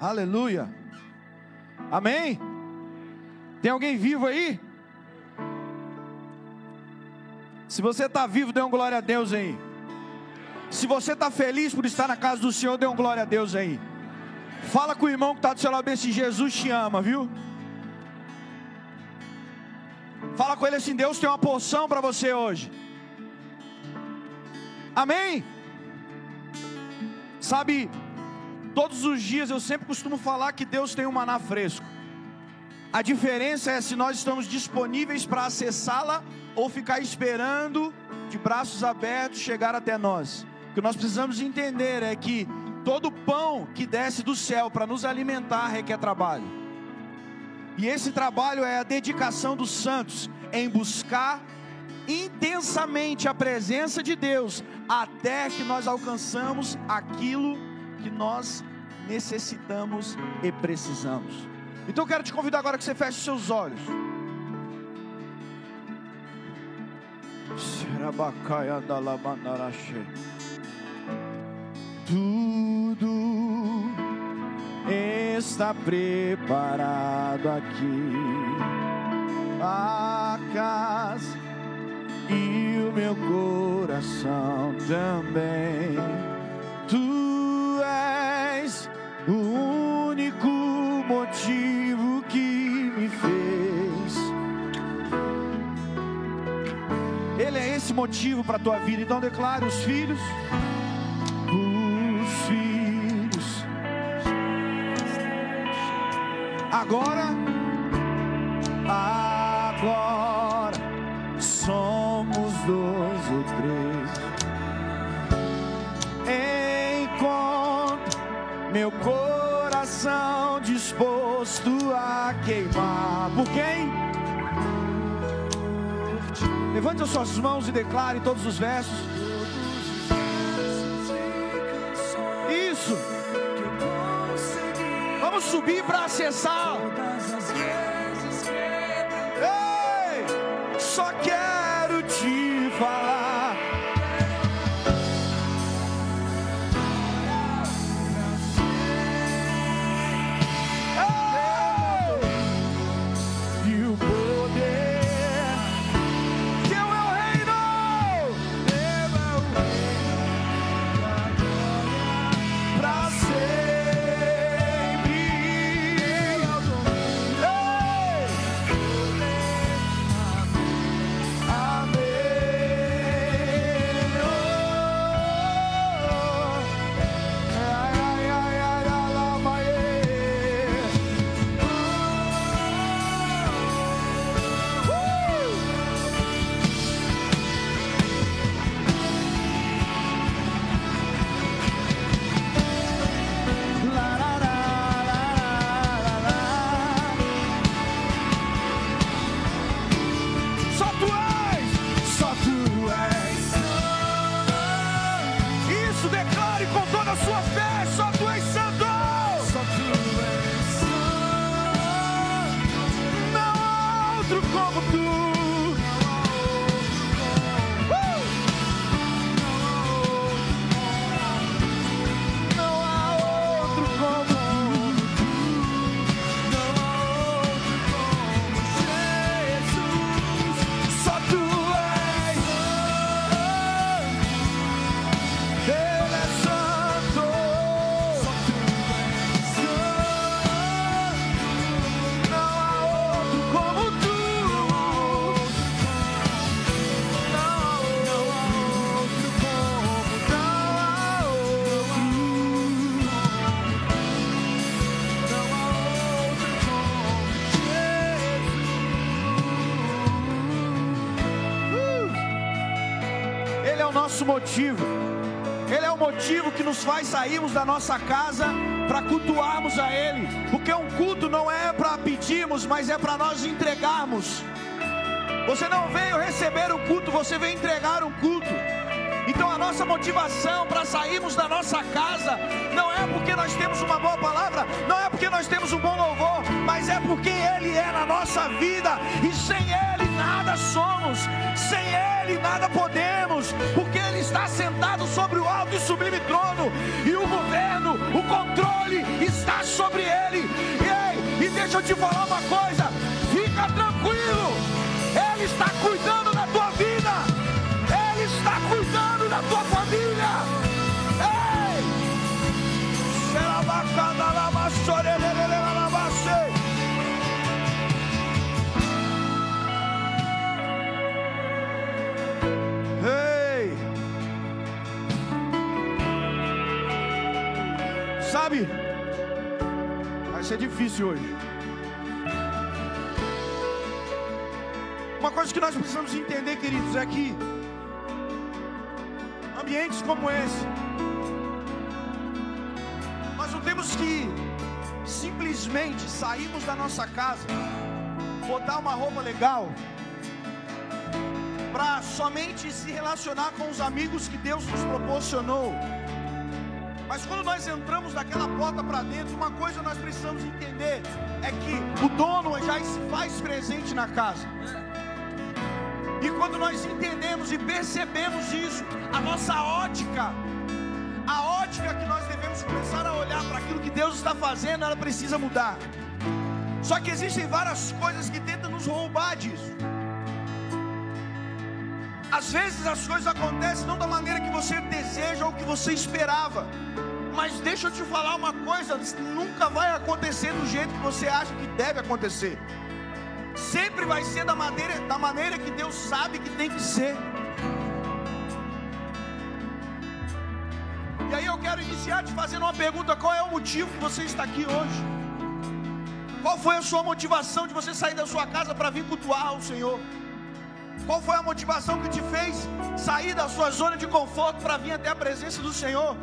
Aleluia. Amém? Tem alguém vivo aí? Se você está vivo, dê um glória a Deus aí. Se você está feliz por estar na casa do Senhor, dê um glória a Deus aí. Fala com o irmão que está do seu lado se Jesus te ama, viu? Fala com ele assim: Deus tem uma porção para você hoje. Amém? Sabe, todos os dias eu sempre costumo falar que Deus tem um maná fresco. A diferença é se nós estamos disponíveis para acessá-la ou ficar esperando de braços abertos chegar até nós. O que nós precisamos entender é que todo pão que desce do céu para nos alimentar requer trabalho. E esse trabalho é a dedicação dos santos em buscar intensamente a presença de Deus até que nós alcançamos aquilo que nós necessitamos e precisamos. Então eu quero te convidar agora que você feche seus olhos. Tudo está preparado aqui. A casa e o meu coração também. Tu és o único motivo que me fez. Ele é esse motivo para a tua vida. Então declare os filhos. Os filhos. Agora. Agora somos dois ou três. Enquanto meu coração disposto a queimar. Por quem? Levante as suas mãos e declare todos os versos. Isso. Vamos subir para acessar. Motivo. Ele é o motivo que nos faz sairmos da nossa casa para cultuarmos a Ele. Porque um culto não é para pedirmos, mas é para nós entregarmos. Você não veio receber o culto, você veio entregar um culto. Então a nossa motivação para sairmos da nossa casa não é porque nós temos uma boa palavra, não é porque nós temos um bom louvor, mas é porque Ele é na nossa vida e sem Ele nada somos, sem Ele nada podemos, porque Ele está sentado sobre o alto e sublime trono e o governo, o controle está sobre deixa eu te falar uma coisa: fica tranquilo, Ele está cuidando da tua vida, Ele está cuidando da tua família. Ei! Será bacana lá, Sabe? Vai ser difícil hoje. Uma coisa que nós precisamos entender, queridos, é que ambientes como esse, nós não temos que simplesmente sairmos da nossa casa, botar uma roupa legal, para somente se relacionar com os amigos que Deus nos proporcionou. Mas quando nós entramos daquela porta para dentro, uma coisa nós precisamos entender é que o dono já se faz presente na casa. E quando nós entendemos e percebemos isso, a nossa ótica, a ótica que nós devemos começar a olhar para aquilo que Deus está fazendo, ela precisa mudar. Só que existem várias coisas que tentam nos roubar disso. Às vezes as coisas acontecem não da maneira que você deseja ou que você esperava. Mas deixa eu te falar uma coisa: nunca vai acontecer do jeito que você acha que deve acontecer. Sempre vai ser da maneira, da maneira que Deus sabe que tem que ser. E aí eu quero iniciar te fazendo uma pergunta: qual é o motivo que você está aqui hoje? Qual foi a sua motivação de você sair da sua casa para vir cultuar o Senhor? Qual foi a motivação que te fez sair da sua zona de conforto para vir até a presença do Senhor?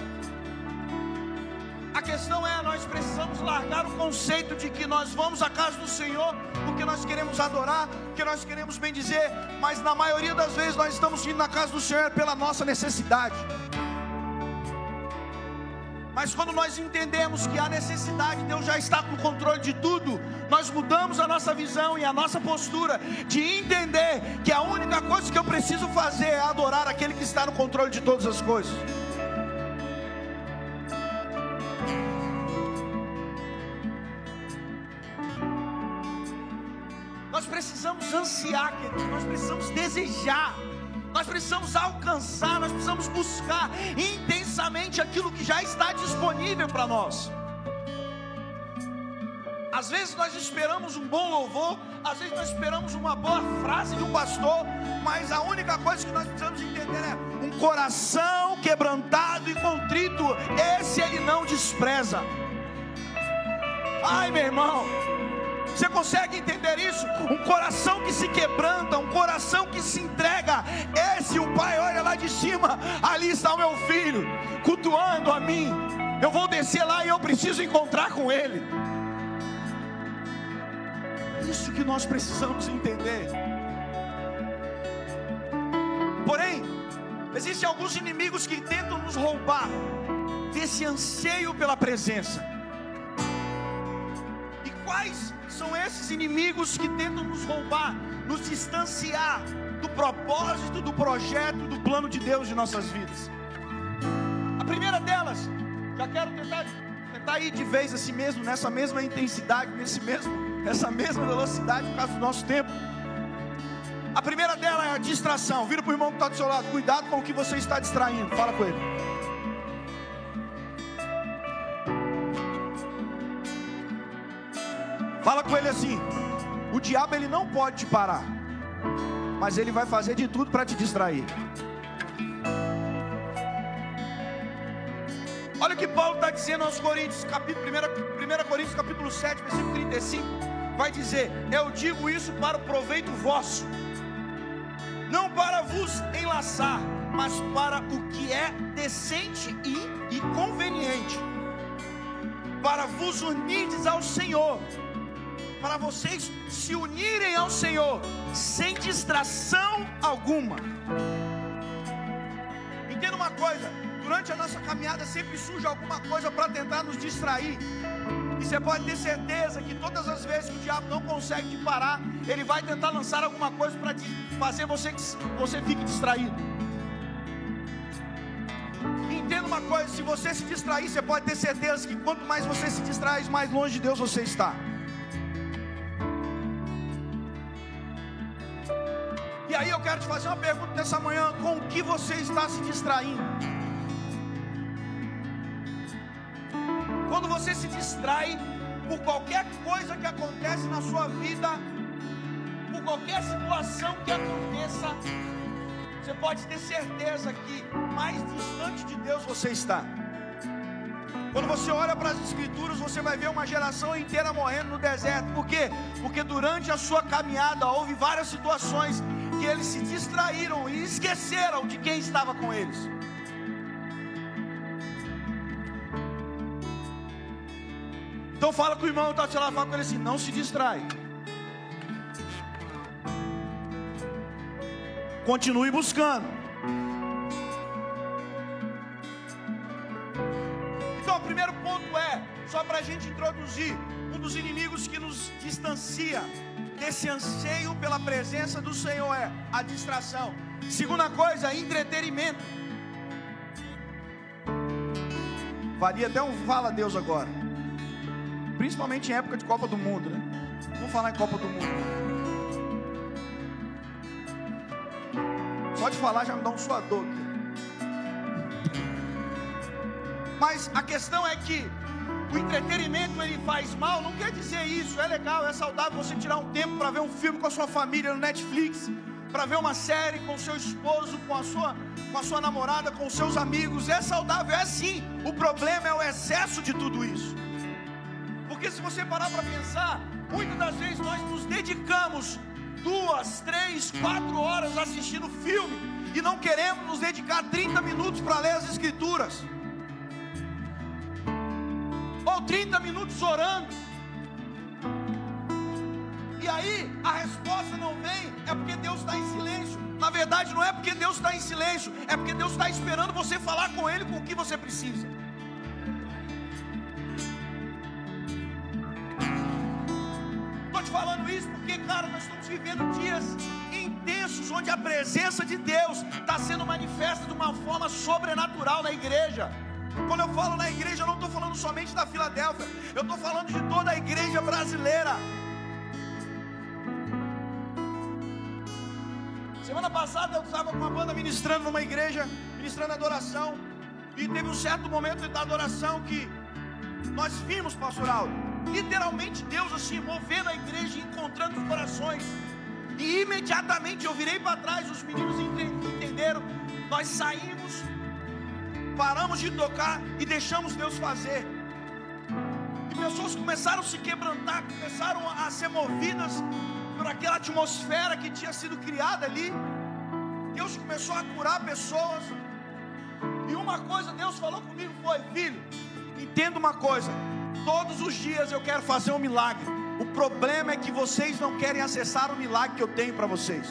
A questão é, nós precisamos largar o conceito de que nós vamos à casa do Senhor porque nós queremos adorar, porque nós queremos bem dizer, mas na maioria das vezes nós estamos indo na casa do Senhor pela nossa necessidade. Mas quando nós entendemos que a necessidade, Deus já está com controle de tudo, nós mudamos a nossa visão e a nossa postura de entender que a única coisa que eu preciso fazer é adorar aquele que está no controle de todas as coisas. Nós precisamos ansiar, nós precisamos desejar nós precisamos alcançar, nós precisamos buscar intensamente aquilo que já está disponível para nós. Às vezes nós esperamos um bom louvor, às vezes nós esperamos uma boa frase de um pastor, mas a única coisa que nós precisamos entender é um coração quebrantado e contrito, esse ele não despreza. Ai, meu irmão, você consegue entender isso? Um coração que se quebranta, um coração que se entrega. Esse o pai olha lá de cima, ali está o meu filho, cultuando a mim. Eu vou descer lá e eu preciso encontrar com ele. Isso que nós precisamos entender. Porém, existem alguns inimigos que tentam nos roubar desse anseio pela presença. E quais são esses inimigos que tentam nos roubar, nos distanciar do propósito, do projeto, do plano de Deus de nossas vidas. A primeira delas, já quero tentar, tentar ir de vez assim mesmo, nessa mesma intensidade, nesse mesmo, essa mesma velocidade por causa do nosso tempo. A primeira dela é a distração. Vira para o irmão que está do seu lado. Cuidado com o que você está distraindo. Fala com ele. Fala com ele assim: o diabo ele não pode te parar, mas ele vai fazer de tudo para te distrair. Olha o que Paulo está dizendo aos Coríntios, capítulo, 1, 1 Coríntios capítulo 7, versículo 35. Vai dizer: Eu digo isso para o proveito vosso, não para vos enlaçar, mas para o que é decente e, e conveniente, para vos unirdes ao Senhor para vocês se unirem ao Senhor sem distração alguma. Entenda uma coisa: durante a nossa caminhada sempre surge alguma coisa para tentar nos distrair. E você pode ter certeza que todas as vezes que o diabo não consegue te parar, ele vai tentar lançar alguma coisa para fazer você que você fique distraído. Entenda uma coisa: se você se distrair, você pode ter certeza que quanto mais você se distrai, mais longe de Deus você está. Quero te fazer uma pergunta nessa manhã: com o que você está se distraindo? Quando você se distrai por qualquer coisa que acontece na sua vida, por qualquer situação que aconteça, você pode ter certeza que mais distante de Deus você está. Quando você olha para as Escrituras, você vai ver uma geração inteira morrendo no deserto. Por quê? Porque durante a sua caminhada houve várias situações que eles se distraíram e esqueceram de quem estava com eles. Então fala com o irmão, está te lá, fala com ele assim, não se distrai. Continue buscando. só para a gente introduzir, um dos inimigos que nos distancia desse anseio pela presença do Senhor é a distração. Segunda coisa, entretenimento. Valia até um fala Deus agora. Principalmente em época de Copa do Mundo, né? Vamos falar em Copa do Mundo. Só de falar já me dá um suador aqui. Mas a questão é que o entretenimento ele faz mal, não quer dizer isso. É legal, é saudável você tirar um tempo para ver um filme com a sua família no Netflix, para ver uma série com o seu esposo, com a sua, com a sua namorada, com os seus amigos. É saudável, é sim. O problema é o excesso de tudo isso. Porque se você parar para pensar, muitas das vezes nós nos dedicamos duas, três, quatro horas assistindo filme e não queremos nos dedicar 30 minutos para ler as escrituras 30 minutos orando. E aí a resposta não vem, é porque Deus está em silêncio. Na verdade, não é porque Deus está em silêncio, é porque Deus está esperando você falar com Ele com o que você precisa. Estou te falando isso porque, cara, nós estamos vivendo dias intensos onde a presença de Deus está sendo manifesta de uma forma sobrenatural na igreja. Quando eu falo na igreja, eu não estou falando somente da Filadélfia, eu estou falando de toda a igreja brasileira. Semana passada eu estava com a banda ministrando numa igreja, ministrando adoração, e teve um certo momento da adoração que nós vimos, pastor Aldo, literalmente Deus assim, movendo a igreja encontrando os corações. E imediatamente eu virei para trás, os meninos entenderam, nós saímos paramos de tocar e deixamos Deus fazer. E pessoas começaram a se quebrantar, começaram a ser movidas por aquela atmosfera que tinha sido criada ali. Deus começou a curar pessoas. E uma coisa Deus falou comigo foi: Filho, entenda uma coisa. Todos os dias eu quero fazer um milagre. O problema é que vocês não querem acessar o milagre que eu tenho para vocês.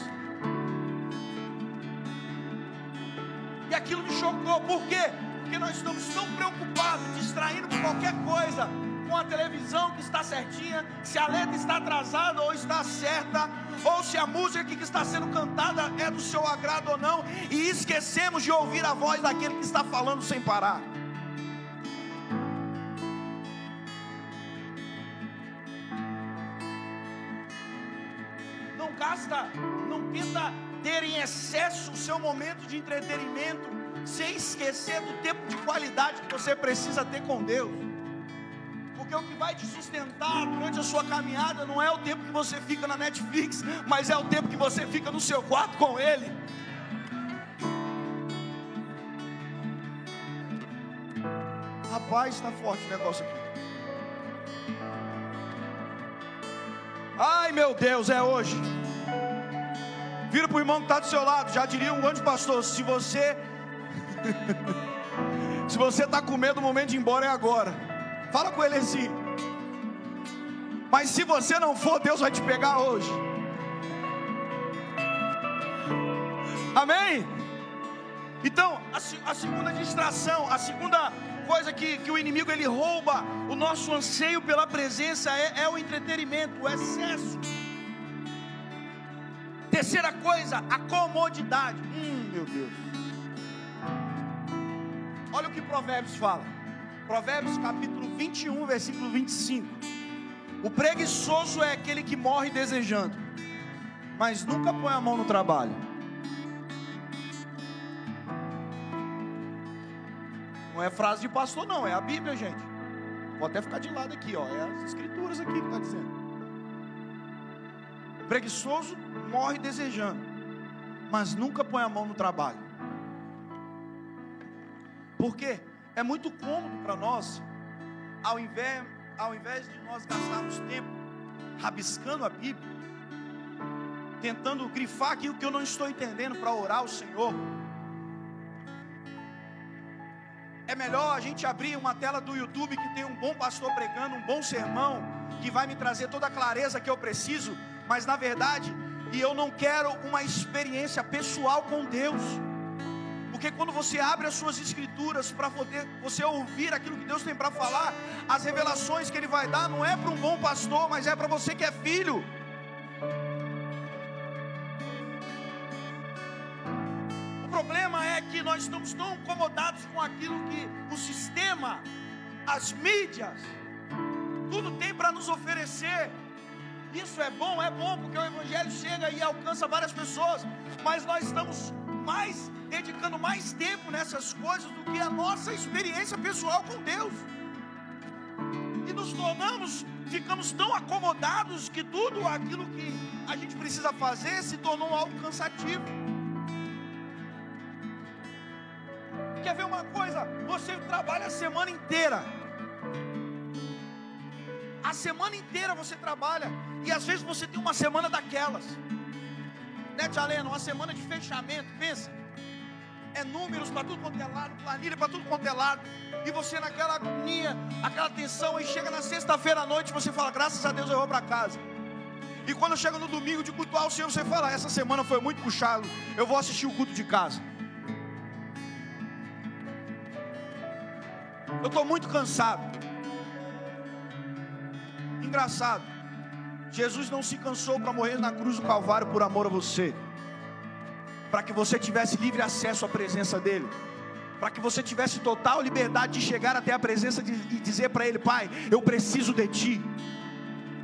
E aquilo me chocou, por quê? Porque nós estamos tão preocupados, distraindo por qualquer coisa, com a televisão que está certinha, se a letra está atrasada ou está certa, ou se a música que está sendo cantada é do seu agrado ou não, e esquecemos de ouvir a voz daquele que está falando sem parar. Não gasta, não tenta ter em excesso o seu momento de entretenimento, sem esquecer do tempo de qualidade que você precisa ter com Deus. Porque o que vai te sustentar durante a sua caminhada não é o tempo que você fica na Netflix, mas é o tempo que você fica no seu quarto com Ele. Rapaz, está forte o negócio aqui. Ai meu Deus, é hoje. Vira para o irmão que está do seu lado. Já diria um grande pastor: se você. se você está com medo, o momento de ir embora é agora. Fala com ele assim. Mas se você não for, Deus vai te pegar hoje. Amém? Então, a, a, segunda distração, a segunda coisa que, que o inimigo ele rouba o nosso anseio pela presença é, é o entretenimento, o excesso. Terceira coisa, a comodidade. Hum, meu Deus. Olha o que Provérbios fala. Provérbios capítulo 21, versículo 25. O preguiçoso é aquele que morre desejando. mas nunca põe a mão no trabalho. Não é frase de pastor, não, é a Bíblia, gente. Vou até ficar de lado aqui, ó. É as escrituras aqui que está dizendo. Preguiçoso morre desejando, mas nunca põe a mão no trabalho. Por quê? É muito cômodo para nós, ao invés, ao invés de nós gastarmos tempo rabiscando a Bíblia, tentando grifar aquilo que eu não estou entendendo para orar ao Senhor. É melhor a gente abrir uma tela do YouTube que tem um bom pastor pregando, um bom sermão, que vai me trazer toda a clareza que eu preciso, mas na verdade, e eu não quero uma experiência pessoal com Deus. Porque quando você abre as suas escrituras para poder você ouvir aquilo que Deus tem para falar, as revelações que Ele vai dar não é para um bom pastor, mas é para você que é filho. O problema é que nós estamos tão incomodados com aquilo que o sistema, as mídias, tudo tem para nos oferecer. Isso é bom, é bom, porque o Evangelho chega e alcança várias pessoas, mas nós estamos mais dedicando mais tempo nessas coisas do que a nossa experiência pessoal com Deus. E nos tornamos, ficamos tão acomodados que tudo aquilo que a gente precisa fazer se tornou algo cansativo. Quer ver uma coisa? Você trabalha a semana inteira. A semana inteira você trabalha. E às vezes você tem uma semana daquelas né, Tia? Uma semana de fechamento, pensa. É números para tudo quanto é lado, planilha para tudo quanto é lado. E você naquela agonia, aquela tensão, e chega na sexta-feira à noite, você fala, graças a Deus eu vou para casa. E quando chega no domingo de cultuar o Senhor, você fala, essa semana foi muito puxado, eu vou assistir o culto de casa. Eu estou muito cansado. Engraçado. Jesus não se cansou para morrer na cruz do Calvário por amor a você, para que você tivesse livre acesso à presença dEle, para que você tivesse total liberdade de chegar até a presença de, e dizer para Ele: Pai, eu preciso de Ti.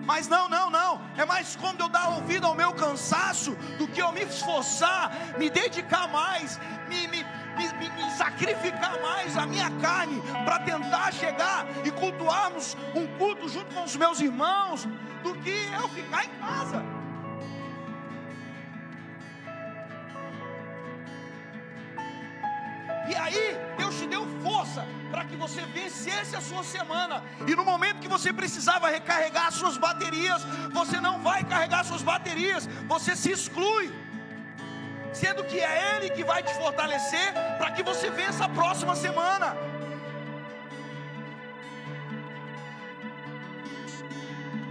Mas não, não, não. É mais cômodo eu dar ouvido ao meu cansaço do que eu me esforçar, me dedicar mais, me, me, me, me sacrificar mais a minha carne para tentar chegar e cultuarmos um culto junto com os meus irmãos, do que eu ficar em casa. E aí, Deus te deu força para que você vencesse a sua semana. E no momento que você precisava recarregar as suas baterias, você não vai carregar suas baterias, você se exclui. Sendo que é Ele que vai te fortalecer para que você vença a próxima semana.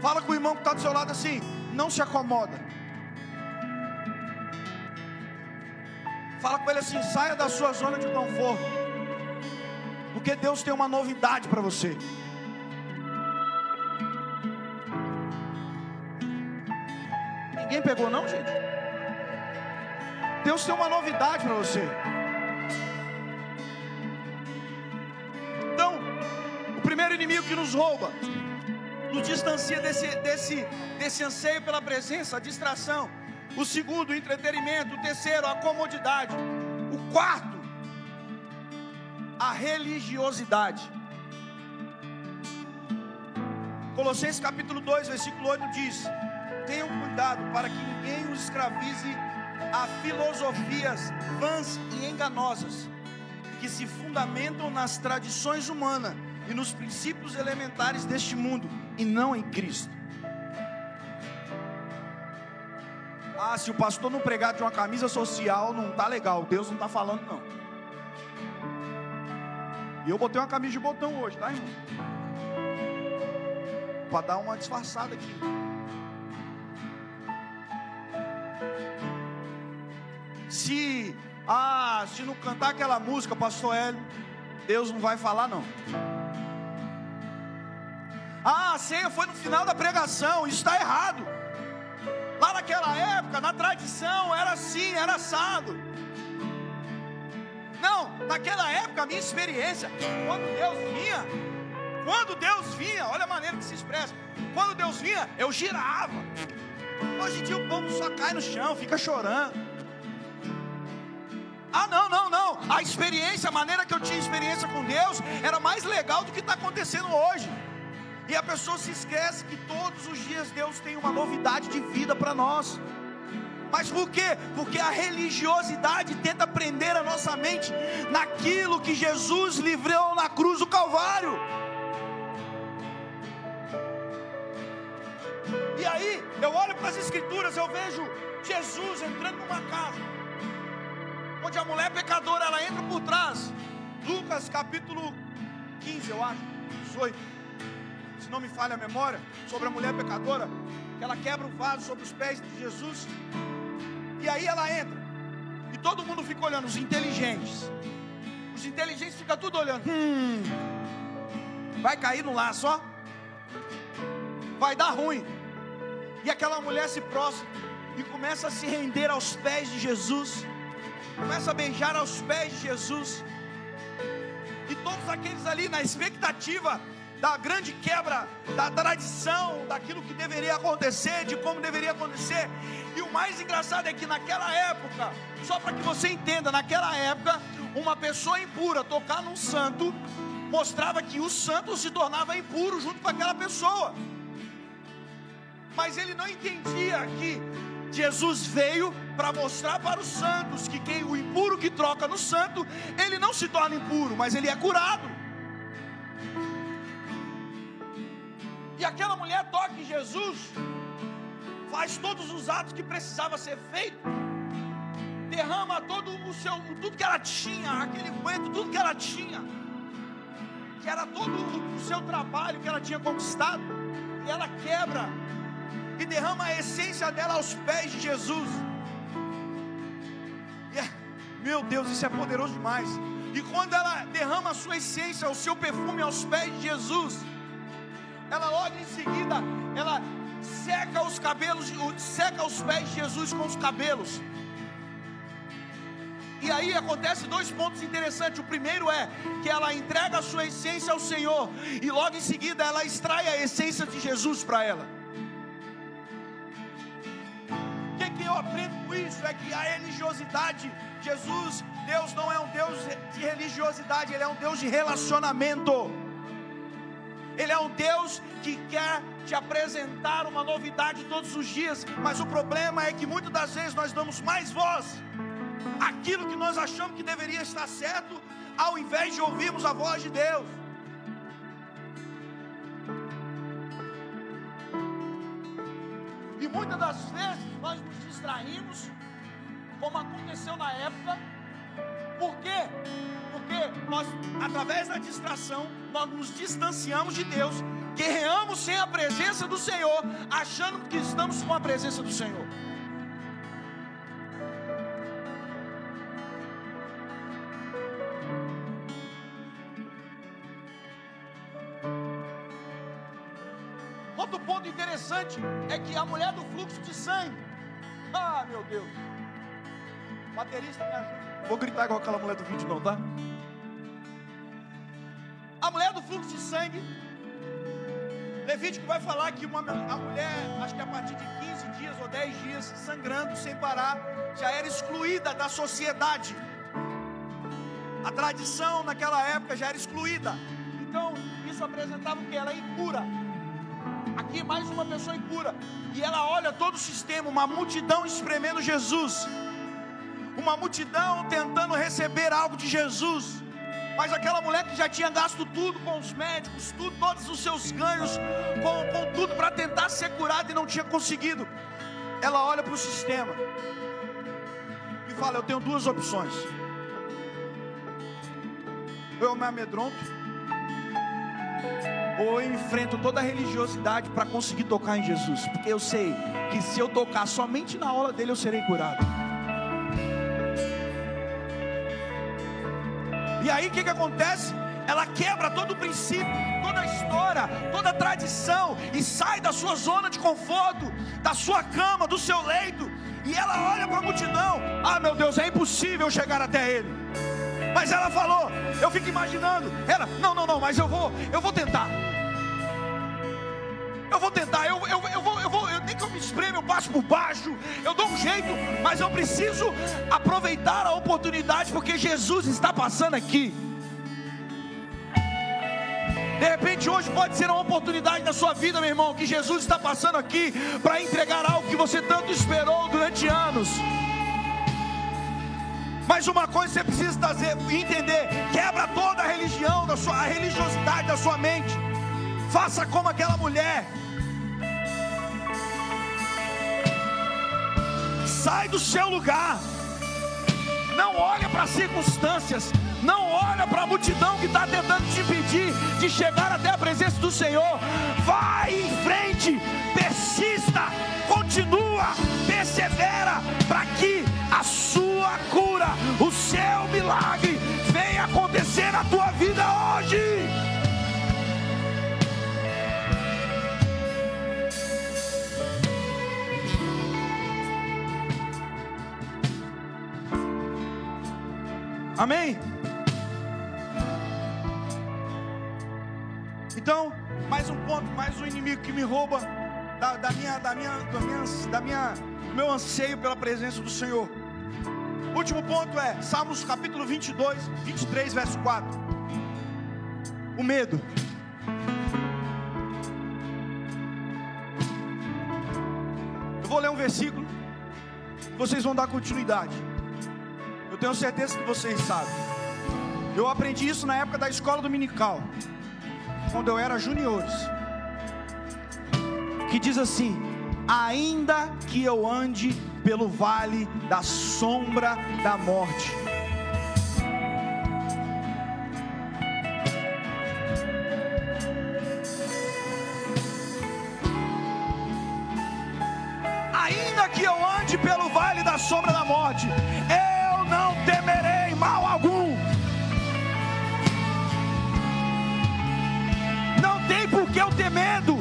Fala com o irmão que está do seu lado assim: não se acomoda. Fala com ele assim: saia da sua zona de conforto. Porque Deus tem uma novidade para você. Ninguém pegou, não, gente? Deus tem uma novidade para você. Então, o primeiro inimigo que nos rouba nos distancia desse, desse, desse anseio pela presença, a distração. O segundo, o entretenimento. O terceiro, a comodidade. O quarto, a religiosidade. Colossenses capítulo 2, versículo 8 diz: Tenham cuidado para que ninguém os escravize a filosofias vãs e enganosas, que se fundamentam nas tradições humanas e nos princípios elementares deste mundo e não em Cristo. Ah, se o pastor não pregar de uma camisa social, não tá legal. Deus não está falando, não. E eu botei uma camisa de botão hoje, tá, irmão? Para dar uma disfarçada aqui. Se, ah, se não cantar aquela música, pastor Hélio, Deus não vai falar, não. Ceia foi no final da pregação, isso está errado. Lá naquela época, na tradição, era assim, era assado. Não, naquela época, a minha experiência, quando Deus vinha, quando Deus vinha, olha a maneira que se expressa. Quando Deus vinha, eu girava. Hoje em dia o povo só cai no chão, fica chorando. Ah, não, não, não. A experiência, a maneira que eu tinha experiência com Deus, era mais legal do que está acontecendo hoje. E a pessoa se esquece que todos os dias Deus tem uma novidade de vida para nós. Mas por quê? Porque a religiosidade tenta prender a nossa mente naquilo que Jesus livrou na cruz do Calvário. E aí, eu olho para as Escrituras, eu vejo Jesus entrando numa casa, onde a mulher pecadora ela entra por trás. Lucas capítulo 15, eu acho, 18. Se não me falha a memória, sobre a mulher pecadora, que ela quebra o vaso sobre os pés de Jesus e aí ela entra. E todo mundo fica olhando, os inteligentes. Os inteligentes ficam tudo olhando. Hum, vai cair no laço, ó. Vai dar ruim. E aquela mulher se prostra e começa a se render aos pés de Jesus. Começa a beijar aos pés de Jesus. E todos aqueles ali na expectativa da grande quebra da tradição, daquilo que deveria acontecer, de como deveria acontecer. E o mais engraçado é que naquela época, só para que você entenda, naquela época, uma pessoa impura tocar num santo mostrava que o santo se tornava impuro junto com aquela pessoa. Mas ele não entendia que Jesus veio para mostrar para os santos que quem o impuro que troca no santo, ele não se torna impuro, mas ele é curado. E aquela mulher toca em Jesus, faz todos os atos que precisava ser feito, derrama todo o seu, tudo que ela tinha, aquele coentro, tudo que ela tinha, que era todo o seu trabalho que ela tinha conquistado, e ela quebra e derrama a essência dela aos pés de Jesus. É, meu Deus, isso é poderoso demais. E quando ela derrama a sua essência, o seu perfume aos pés de Jesus, ela logo em seguida, ela seca os cabelos, seca os pés de Jesus com os cabelos. E aí acontece dois pontos interessantes. O primeiro é que ela entrega a sua essência ao Senhor, e logo em seguida ela extrai a essência de Jesus para ela. O que, que eu aprendo com isso? É que a religiosidade, Jesus, Deus não é um Deus de religiosidade, Ele é um Deus de relacionamento. Ele é um Deus que quer te apresentar uma novidade todos os dias, mas o problema é que muitas das vezes nós damos mais voz àquilo que nós achamos que deveria estar certo, ao invés de ouvirmos a voz de Deus. E muitas das vezes nós nos distraímos, como aconteceu na época, por quê? Porque nós, através da distração, nós nos distanciamos de Deus, guerreamos sem a presença do Senhor, achando que estamos com a presença do Senhor. Outro ponto interessante é que a mulher do fluxo de sangue, ah meu Deus, baterista me ajuda. Vou gritar igual aquela mulher do vídeo, não, tá? A mulher do fluxo de sangue. Levítico vai falar que uma, a mulher, acho que a partir de 15 dias ou 10 dias, sangrando sem parar, já era excluída da sociedade. A tradição naquela época já era excluída. Então, isso apresentava o que? Ela é impura. Aqui mais uma pessoa impura. E ela olha todo o sistema, uma multidão espremendo Jesus uma multidão tentando receber algo de Jesus. Mas aquela mulher que já tinha gasto tudo com os médicos, tudo, todos os seus ganhos, com, com tudo para tentar ser curada e não tinha conseguido. Ela olha para o sistema e fala: Eu tenho duas opções. Ou eu me amedronto, ou eu enfrento toda a religiosidade para conseguir tocar em Jesus, porque eu sei que se eu tocar somente na hora dele eu serei curado. E aí o que, que acontece? Ela quebra todo o princípio, toda a história, toda a tradição e sai da sua zona de conforto, da sua cama, do seu leito. E ela olha para a multidão: Ah, meu Deus, é impossível chegar até ele. Mas ela falou, eu fico imaginando, ela, não, não, não, mas eu vou, eu vou tentar. Eu vou tentar, eu, eu, eu espremo, eu passo por baixo, eu dou um jeito, mas eu preciso aproveitar a oportunidade, porque Jesus está passando aqui. De repente, hoje pode ser uma oportunidade na sua vida, meu irmão, que Jesus está passando aqui para entregar algo que você tanto esperou durante anos. Mas uma coisa você precisa trazer, entender: quebra toda a religião, da sua, a religiosidade da sua mente. Faça como aquela mulher. Sai do seu lugar. Não olha para as circunstâncias. Não olha para a multidão que está tentando te impedir de chegar até a presença do Senhor. Vai em frente, persista, continua, persevera, para que a sua cura, o seu milagre venha acontecer na tua vida hoje. Amém? Então, mais um ponto, mais um inimigo que me rouba da, da minha, da minha, da minha, da minha, do meu anseio pela presença do Senhor. Último ponto é Salmos capítulo 22, 23, verso 4. O medo. Eu vou ler um versículo, vocês vão dar continuidade. Eu tenho certeza que vocês sabem. Eu aprendi isso na época da escola dominical, quando eu era juniores. Que diz assim: Ainda que eu ande pelo vale da sombra da morte. Ainda que eu ande pelo vale da sombra da morte, eu mal algum. Não tem por que eu ter medo.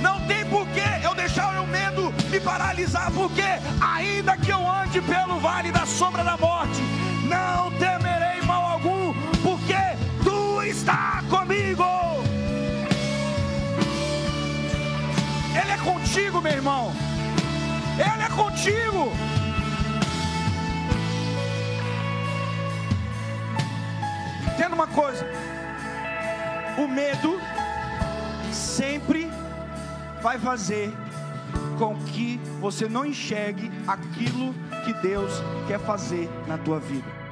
Não tem por que eu deixar o medo me paralisar, porque ainda que eu ande pelo vale da sombra da morte, não temerei mal algum, porque tu está comigo. Ele é contigo, meu irmão. Ele é contigo. Coisa: o medo sempre vai fazer com que você não enxergue aquilo que Deus quer fazer na tua vida.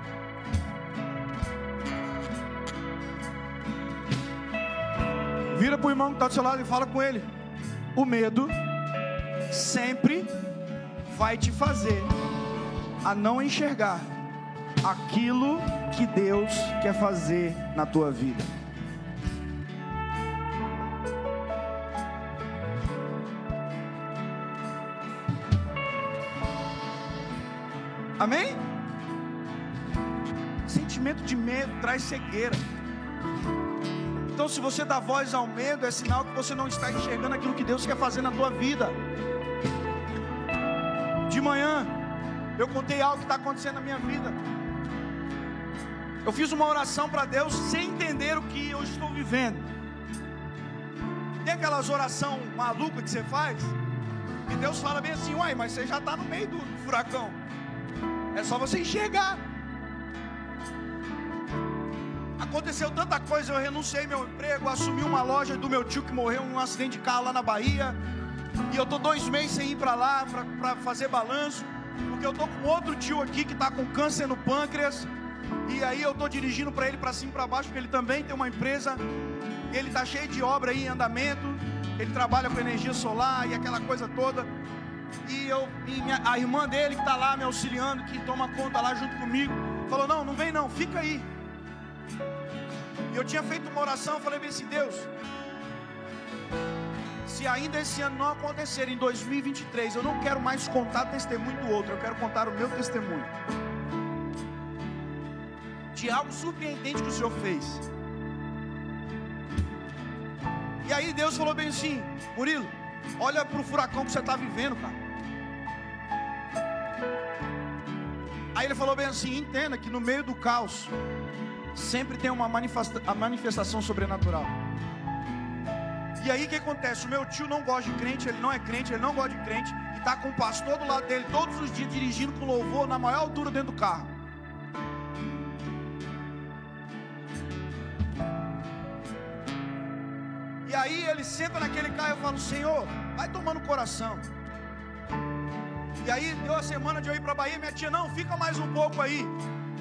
Vira para o irmão que está do seu lado e fala com ele. O medo sempre vai te fazer a não enxergar aquilo que Deus quer fazer na tua vida. Amém? Sentimento de medo traz cegueira. Então, se você dá voz ao medo, é sinal que você não está enxergando aquilo que Deus quer fazer na tua vida. De manhã, eu contei algo que está acontecendo na minha vida. Eu fiz uma oração para Deus sem entender o que eu estou vivendo. Tem aquelas oração maluca que você faz? E Deus fala bem assim: Uai, mas você já está no meio do furacão. É só você enxergar. Aconteceu tanta coisa, eu renunciei meu emprego, assumi uma loja do meu tio que morreu num acidente de carro lá na Bahia. E eu tô dois meses sem ir para lá para fazer balanço, porque eu tô com outro tio aqui que está com câncer no pâncreas. E aí eu tô dirigindo para ele para cima e para baixo, porque ele também tem uma empresa. Ele tá cheio de obra aí em andamento. Ele trabalha com energia solar e aquela coisa toda. E, eu, e minha, a irmã dele que está lá me auxiliando, que toma conta lá junto comigo, falou: Não, não vem não, fica aí. E eu tinha feito uma oração, falei assim: Deus, se ainda esse ano não acontecer em 2023, eu não quero mais contar testemunho do outro, eu quero contar o meu testemunho de algo surpreendente que o Senhor fez. E aí Deus falou bem assim: Murilo, olha para o furacão que você está vivendo, cara. Aí ele falou bem assim: entenda que no meio do caos sempre tem uma manifesta manifestação sobrenatural. E aí o que acontece? O meu tio não gosta de crente, ele não é crente, ele não gosta de crente, e está com o pastor do lado dele todos os dias dirigindo com louvor na maior altura dentro do carro. E aí ele senta naquele carro e eu falo, Senhor, vai tomando coração. E aí deu a semana de eu ir para Bahia, minha tia, não, fica mais um pouco aí.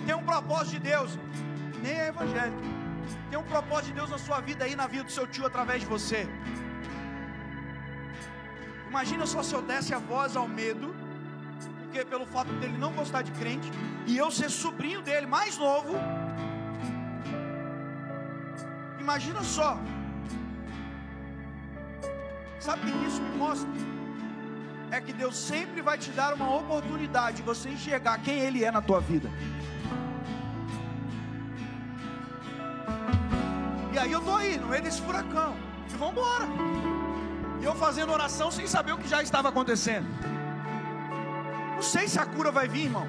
Tem um propósito de Deus. Nem é evangélico. Tem um propósito de Deus na sua vida aí, na vida do seu tio, através de você. Imagina só se eu desse a voz ao medo, porque pelo fato dele não gostar de crente, e eu ser sobrinho dele, mais novo. Imagina só. Sabe o que isso me mostra? é que Deus sempre vai te dar uma oportunidade de você enxergar quem Ele é na tua vida. E aí eu tô aí, no meio desse furacão. E vamos embora. E eu fazendo oração sem saber o que já estava acontecendo. Não sei se a cura vai vir, irmão.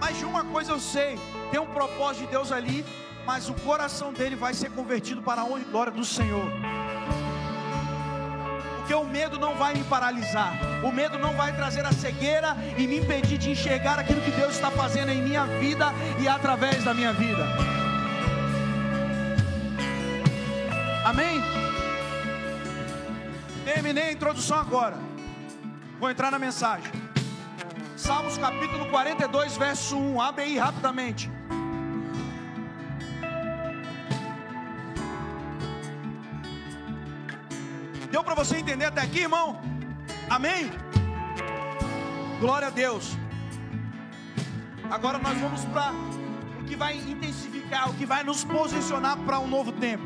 Mas de uma coisa eu sei: tem um propósito de Deus ali, mas o coração dele vai ser convertido para a honra e glória do Senhor porque o medo não vai me paralisar, o medo não vai trazer a cegueira e me impedir de enxergar aquilo que Deus está fazendo em minha vida e através da minha vida. Amém? Terminei a introdução agora. Vou entrar na mensagem. Salmos capítulo 42, verso 1. Abre aí rapidamente. Deu para você entender até aqui, irmão? Amém? Glória a Deus. Agora nós vamos para o que vai intensificar, o que vai nos posicionar para um novo tempo.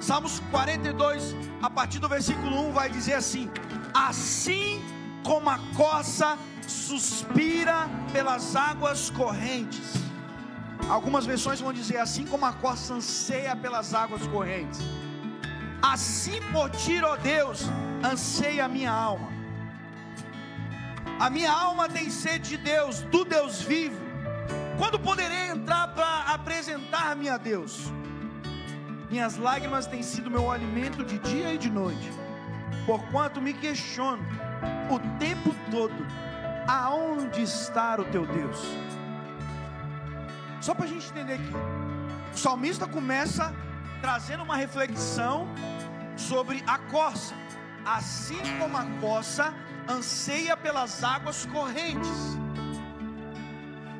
Salmos 42, a partir do versículo 1, vai dizer assim: Assim como a coça suspira pelas águas correntes. Algumas versões vão dizer assim como a coça anseia pelas águas correntes. Assim por ti, ó Deus, anseia a minha alma. A minha alma tem sede de Deus, do Deus vivo. Quando poderei entrar para apresentar-me a Deus? Minhas lágrimas têm sido meu alimento de dia e de noite, porquanto me questiono o tempo todo: aonde está o teu Deus? Só para a gente entender aqui, o salmista começa trazendo uma reflexão sobre a coça. Assim como a coça anseia pelas águas correntes.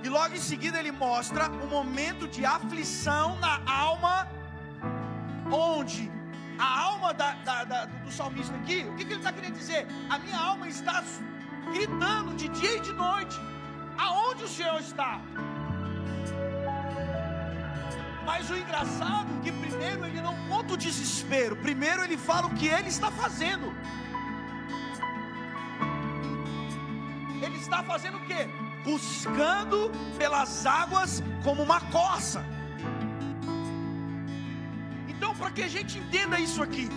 E logo em seguida ele mostra um momento de aflição na alma, onde a alma da, da, da, do salmista aqui, o que, que ele está querendo dizer? A minha alma está gritando de dia e de noite: aonde o Senhor está? Mas o engraçado é que primeiro ele não conta o desespero, primeiro ele fala o que ele está fazendo. Ele está fazendo o quê? Buscando pelas águas como uma coça. Então, para que a gente entenda isso aqui,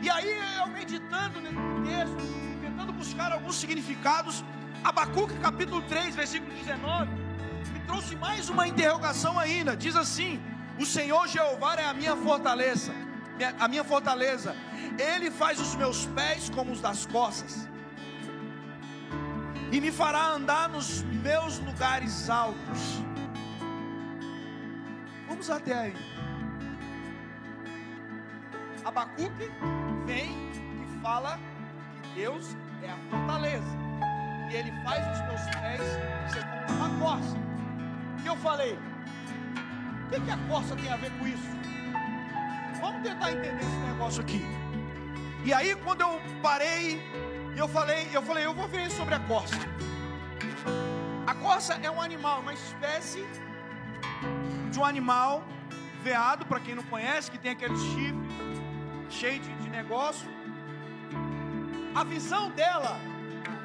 e aí eu meditando nesse texto, tentando buscar alguns significados, Abacuque capítulo 3, versículo 19 mais uma interrogação ainda. Diz assim: O Senhor Jeová é a minha fortaleza, a minha fortaleza. Ele faz os meus pés como os das costas. E me fará andar nos meus lugares altos. Vamos até aí. Abacuque vem e fala que Deus é a fortaleza. E ele faz os meus pés ser como uma costa que eu falei? O que, que a corça tem a ver com isso? Vamos tentar entender esse negócio aqui. E aí, quando eu parei, eu falei, eu falei, eu vou ver sobre a corça. A corça é um animal, uma espécie de um animal veado, para quem não conhece, que tem aqueles chifres cheios de, de negócio. A visão dela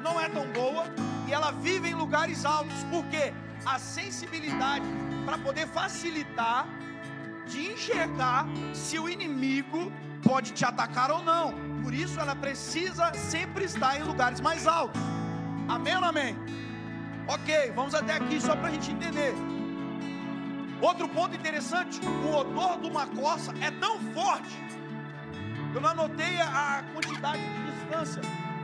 não é tão boa e ela vive em lugares altos. Por quê? A sensibilidade para poder facilitar de enxergar se o inimigo pode te atacar ou não. Por isso ela precisa sempre estar em lugares mais altos. Amém ou amém? Ok, vamos até aqui só para a gente entender. Outro ponto interessante: o odor de uma coça é tão forte Eu não anotei a quantidade de distância,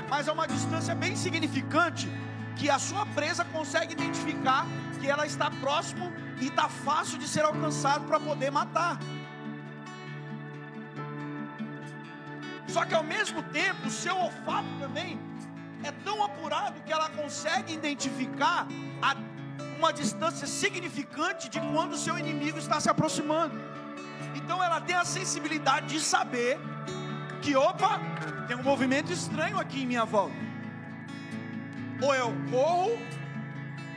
mas é uma distância bem significante que a sua presa consegue identificar que ela está próximo e está fácil de ser alcançado para poder matar. Só que ao mesmo tempo, o seu olfato também é tão apurado que ela consegue identificar a, uma distância significante de quando o seu inimigo está se aproximando. Então ela tem a sensibilidade de saber que, opa, tem um movimento estranho aqui em minha volta. Ou eu corro,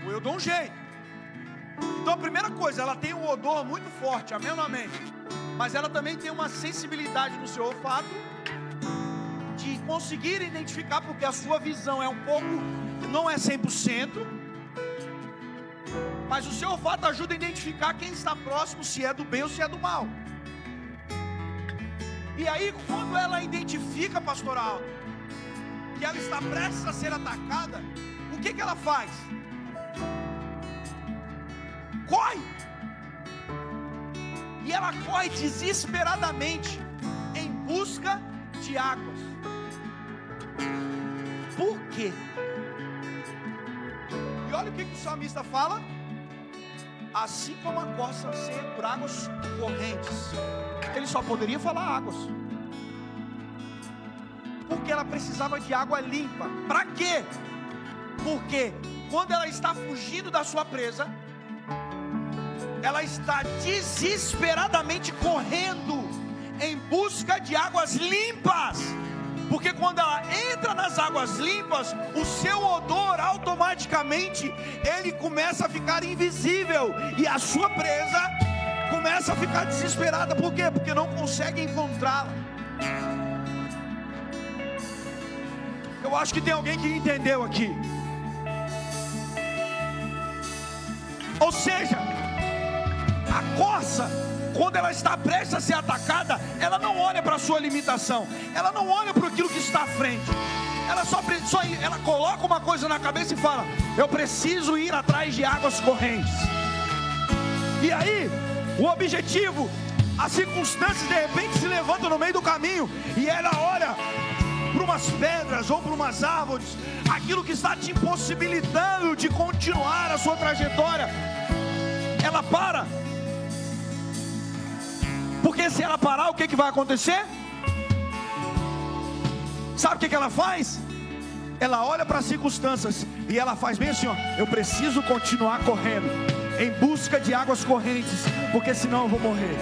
ou eu dou um jeito. Então a primeira coisa, ela tem um odor muito forte, amém ou não amém? Mas ela também tem uma sensibilidade no seu olfato de conseguir identificar, porque a sua visão é um pouco, não é 100%, mas o seu olfato ajuda a identificar quem está próximo, se é do bem ou se é do mal. E aí, quando ela identifica, pastoral, que ela está prestes a ser atacada, o que, que ela faz? Corre! E ela corre desesperadamente em busca de águas. Por quê? E olha o que, que o salmista fala: assim como a costa anseia por águas correntes, ele só poderia falar águas, porque ela precisava de água limpa. Para quê? Porque quando ela está fugindo da sua presa, ela está desesperadamente correndo em busca de águas limpas. Porque quando ela entra nas águas limpas, o seu odor automaticamente ele começa a ficar invisível e a sua presa começa a ficar desesperada. Por quê? Porque não consegue encontrá-la. Eu acho que tem alguém que entendeu aqui. Ou seja, a corça quando ela está prestes a ser atacada, ela não olha para a sua limitação, ela não olha para aquilo que está à frente. Ela só, só ela coloca uma coisa na cabeça e fala: Eu preciso ir atrás de águas correntes. E aí, o objetivo, as circunstâncias de repente se levantam no meio do caminho e ela olha para umas pedras ou para umas árvores, aquilo que está te impossibilitando de continuar a sua trajetória. Ela para porque se ela parar, o que, que vai acontecer? Sabe o que, que ela faz? Ela olha para as circunstâncias e ela faz bem assim: ó, eu preciso continuar correndo em busca de águas correntes, porque senão eu vou morrer.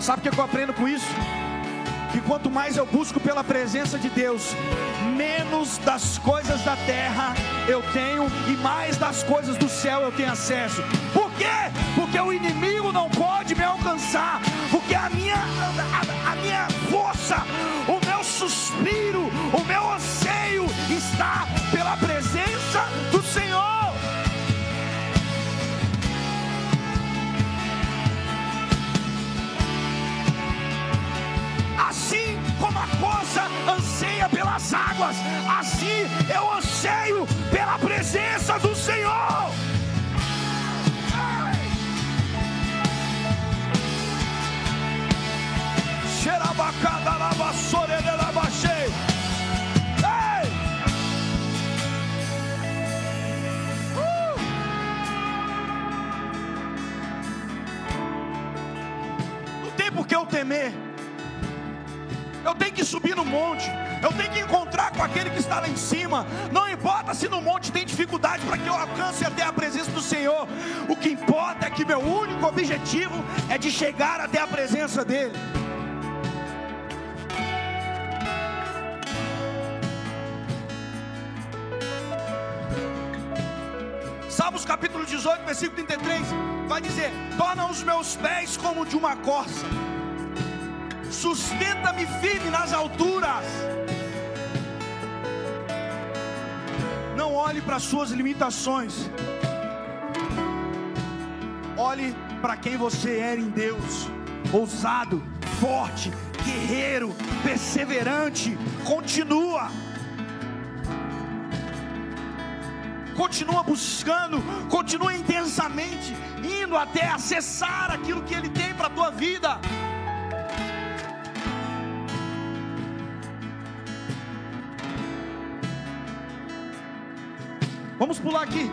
Sabe o que eu aprendo com isso? Que quanto mais eu busco pela presença de Deus, menos das coisas da terra eu tenho e mais das coisas do céu eu tenho acesso. Por quê? Porque o inimigo não pode me alcançar, porque a minha a, a minha força, o meu suspiro, o meu anseio está pela presença do Senhor. Assim como a coisa anseia pelas águas, assim eu anseio pela presença do Senhor. Por que eu temer. Eu tenho que subir no monte. Eu tenho que encontrar com aquele que está lá em cima. Não importa se no monte tem dificuldade para que eu alcance até a presença do Senhor. O que importa é que meu único objetivo é de chegar até a presença dEle. Salmos capítulo 18, versículo 33, vai dizer: Torna os meus pés como de uma corça sustenta-me firme nas alturas. Não olhe para suas limitações, olhe para quem você é em Deus, ousado, forte, guerreiro, perseverante, continua. continua buscando, continua intensamente indo até acessar aquilo que Ele tem para a tua vida. Vamos pular aqui.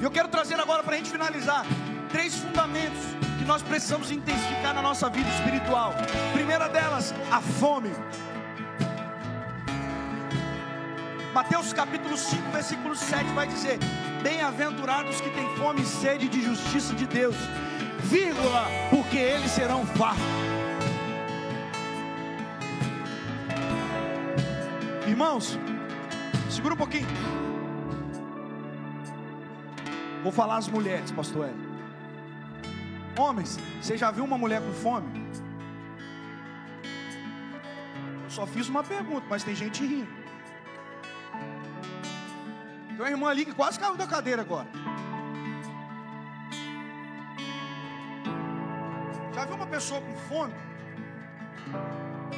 Eu quero trazer agora para a gente finalizar três fundamentos que nós precisamos intensificar na nossa vida espiritual. Primeira delas, a fome. Mateus capítulo 5, versículo 7 vai dizer: Bem-aventurados que têm fome e sede de justiça de Deus, vírgula, porque eles serão fartos. Irmãos, segura um pouquinho. Vou falar às mulheres, pastor. Homens, você já viu uma mulher com fome? Eu só fiz uma pergunta, mas tem gente rindo. Tem uma irmã ali que quase caiu da cadeira agora. Já viu uma pessoa com fome?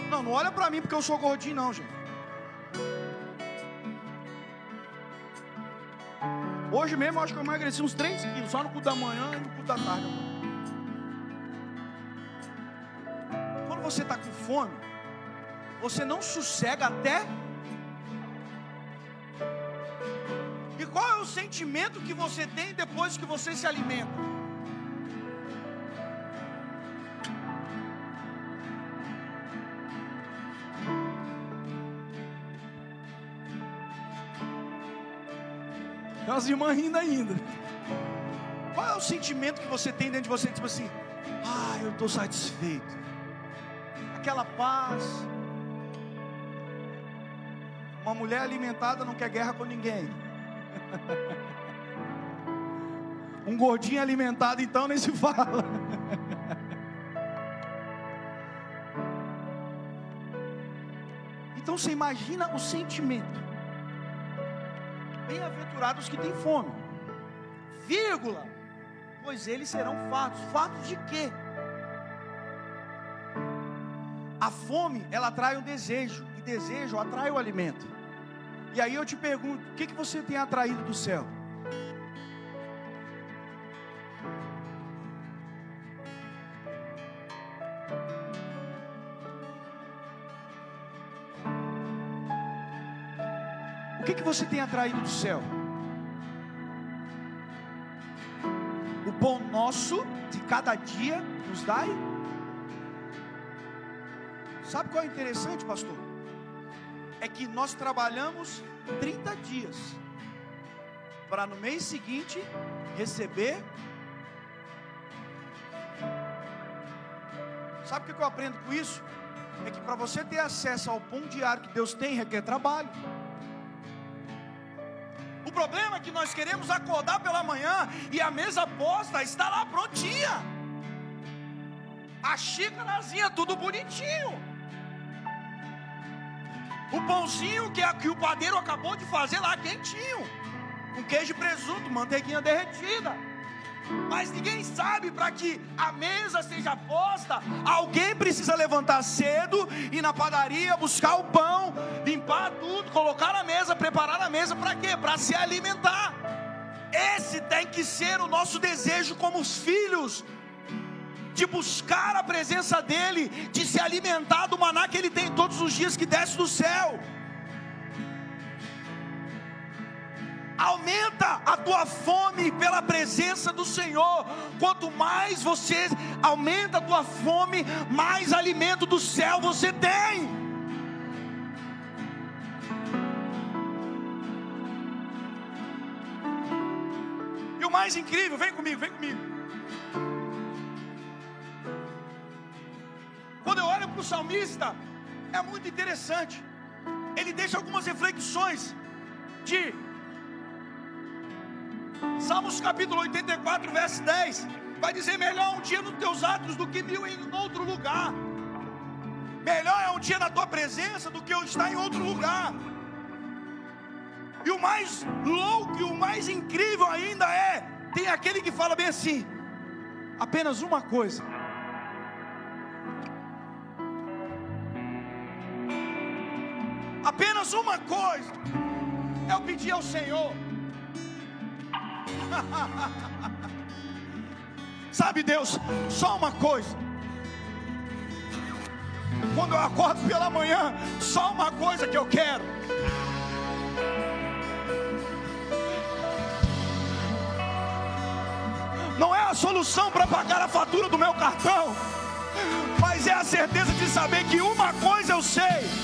Não, não olha para mim porque eu sou gordinho, não, gente. Hoje mesmo eu acho que eu emagreci uns 3 quilos, só no cu da manhã e no cu da tarde. Quando você está com fome, você não sossega até Qual é o sentimento que você tem depois que você se alimenta? Umas irmãs rindo ainda. Qual é o sentimento que você tem dentro de você? Tipo assim, ah, eu estou satisfeito. Aquela paz. Uma mulher alimentada não quer guerra com ninguém. Um gordinho alimentado, então, nem se fala. Então você imagina o sentimento. Bem-aventurados que têm fome, vírgula, pois eles serão fartos. Fartos de quê? A fome, ela atrai o desejo, e desejo atrai o alimento. E aí eu te pergunto: o que, que você tem atraído do céu? O que, que você tem atraído do céu? O pão nosso de cada dia nos dai. Sabe qual é interessante, pastor? Que nós trabalhamos 30 dias para no mês seguinte receber. Sabe o que eu aprendo com isso? É que para você ter acesso ao pão diário que Deus tem, requer trabalho. O problema é que nós queremos acordar pela manhã e a mesa posta está lá prontinha. A xícarazinha, tudo bonitinho. O pãozinho que, que o padeiro acabou de fazer lá quentinho, com queijo e presunto, manteiguinha derretida. Mas ninguém sabe para que a mesa seja posta. Alguém precisa levantar cedo, ir na padaria, buscar o pão, limpar tudo, colocar na mesa, preparar a mesa para quê? Para se alimentar. Esse tem que ser o nosso desejo como os filhos de buscar a presença dEle, de se alimentar do maná que Ele tem todos os dias que desce do céu. Aumenta a tua fome pela presença do Senhor. Quanto mais você aumenta a tua fome, mais alimento do céu você tem. E o mais incrível, vem comigo, vem comigo. Quando eu olho para o salmista, é muito interessante. Ele deixa algumas reflexões de Salmos capítulo 84, verso 10. Vai dizer: Melhor um dia nos teus atos do que mil em outro lugar. Melhor é um dia na tua presença do que eu estar em outro lugar. E o mais louco e o mais incrível ainda é: tem aquele que fala bem assim, apenas uma coisa Apenas uma coisa eu pedi ao Senhor. Sabe, Deus, só uma coisa. Quando eu acordo pela manhã, só uma coisa que eu quero. Não é a solução para pagar a fatura do meu cartão, mas é a certeza de saber que uma coisa eu sei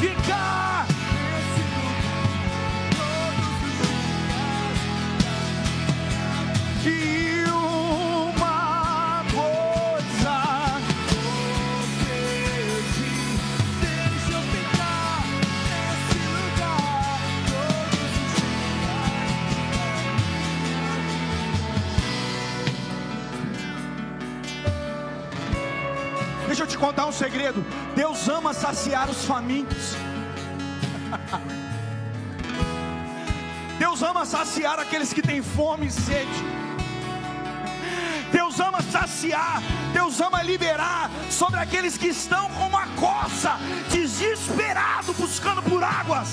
ficar. E uma coisa deixa eu ficar nesse lugar todos os dias. Deixa eu te contar um segredo. Deus ama saciar os famintos. Deus ama saciar aqueles que têm fome e sede. Deus ama saciar, Deus ama liberar sobre aqueles que estão com uma coça, desesperado, buscando por águas.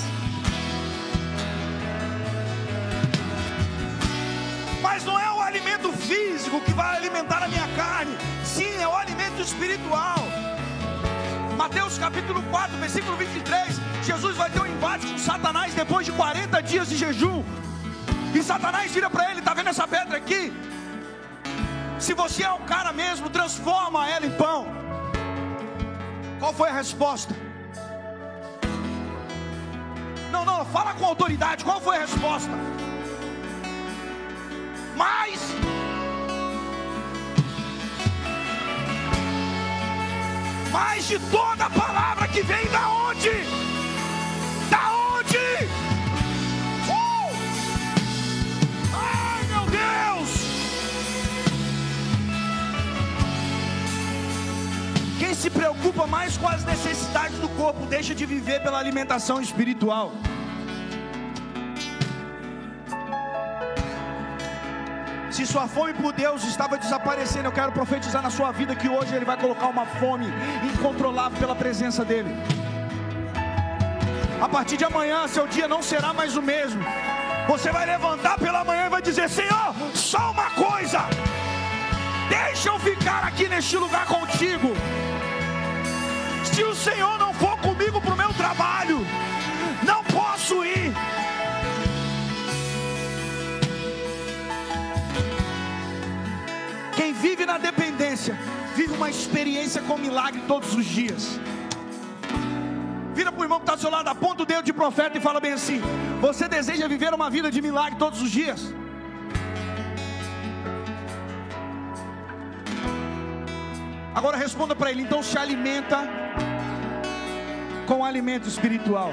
Mas não é o alimento físico que vai alimentar a minha carne, sim, é o alimento espiritual. Mateus capítulo 4, versículo 23, Jesus vai ter um embate com Satanás depois de 40 dias de jejum. E Satanás vira para ele: Está vendo essa pedra aqui? Se você é o cara mesmo, transforma ela em pão. Qual foi a resposta? Não, não, fala com autoridade. Qual foi a resposta? Mas mais de toda palavra que vem da onde? Da onde? Uh! Ai, meu Deus! Quem se preocupa mais com as necessidades do corpo deixa de viver pela alimentação espiritual. Se sua fome por Deus estava desaparecendo, eu quero profetizar na sua vida que hoje Ele vai colocar uma fome incontrolável pela presença dEle. A partir de amanhã, seu dia não será mais o mesmo. Você vai levantar pela manhã e vai dizer: Senhor, só uma coisa, deixa eu ficar aqui neste lugar contigo. Se o Senhor não for comigo para o meu trabalho, não posso ir. Na dependência, vive uma experiência com milagre todos os dias. Vira para o irmão que está ao seu lado, aponta o dedo de profeta e fala bem assim: Você deseja viver uma vida de milagre todos os dias? Agora responda para ele: então se alimenta com alimento espiritual.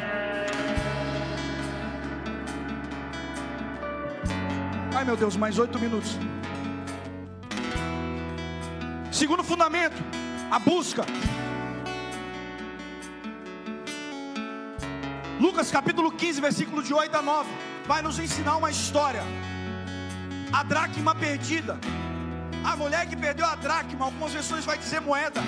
Ai meu Deus, mais oito minutos. Segundo fundamento, a busca. Lucas capítulo 15, versículo de 8 a 9, vai nos ensinar uma história. A dracma perdida. A mulher que perdeu a dracma, algumas versões vai dizer moeda,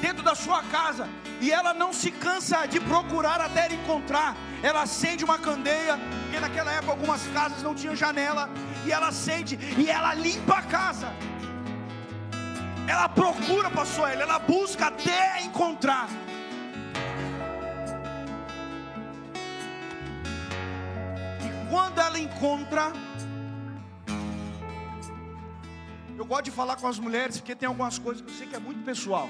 dentro da sua casa, e ela não se cansa de procurar até encontrar. Ela acende uma candeia, porque naquela época algumas casas não tinham janela, e ela acende e ela limpa a casa. Ela procura, pastor Hélio, ela busca até encontrar. E quando ela encontra, eu gosto de falar com as mulheres, porque tem algumas coisas que eu sei que é muito pessoal.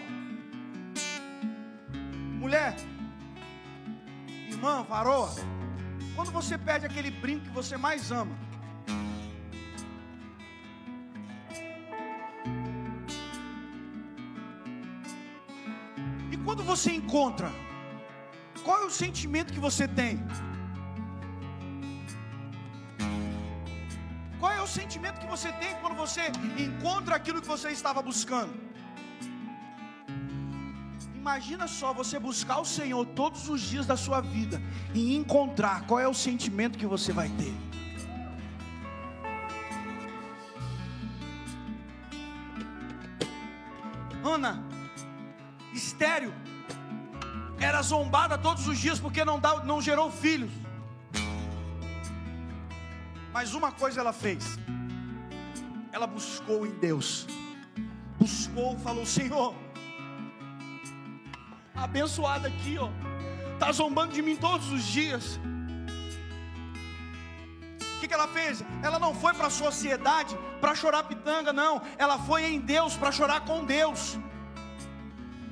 Mulher, irmã, varoa, quando você perde aquele brinco que você mais ama, quando você encontra, qual é o sentimento que você tem? Qual é o sentimento que você tem quando você encontra aquilo que você estava buscando? Imagina só você buscar o Senhor todos os dias da sua vida e encontrar qual é o sentimento que você vai ter. Ana, estéreo, era zombada todos os dias porque não, dá, não gerou filhos. Mas uma coisa ela fez, ela buscou em Deus, buscou, falou: Senhor, abençoada aqui, ó, tá zombando de mim todos os dias. O que, que ela fez? Ela não foi para a sociedade para chorar pitanga, não. Ela foi em Deus para chorar com Deus.